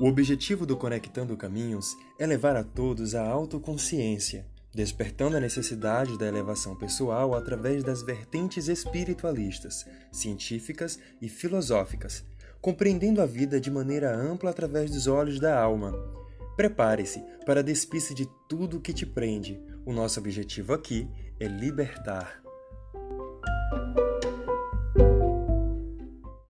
O objetivo do Conectando Caminhos é levar a todos à autoconsciência, despertando a necessidade da elevação pessoal através das vertentes espiritualistas, científicas e filosóficas, compreendendo a vida de maneira ampla através dos olhos da alma. Prepare-se para despir-se de tudo que te prende. O nosso objetivo aqui é libertar.